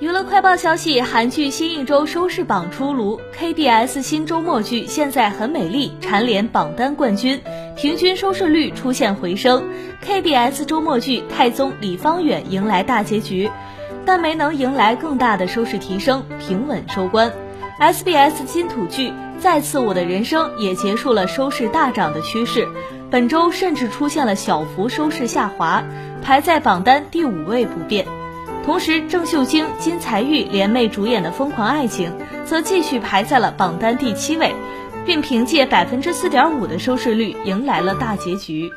娱乐快报消息：韩剧新一周收视榜出炉，KBS 新周末剧《现在很美丽》蝉联榜单冠军，平均收视率出现回升。KBS 周末剧《太宗李方远》迎来大结局，但没能迎来更大的收视提升，平稳收官。SBS 金土剧《再次我的人生》也结束了收视大涨的趋势，本周甚至出现了小幅收视下滑，排在榜单第五位不变。同时，郑秀晶、金才玉联袂主演的《疯狂爱情》则继续排在了榜单第七位，并凭借百分之四点五的收视率迎来了大结局。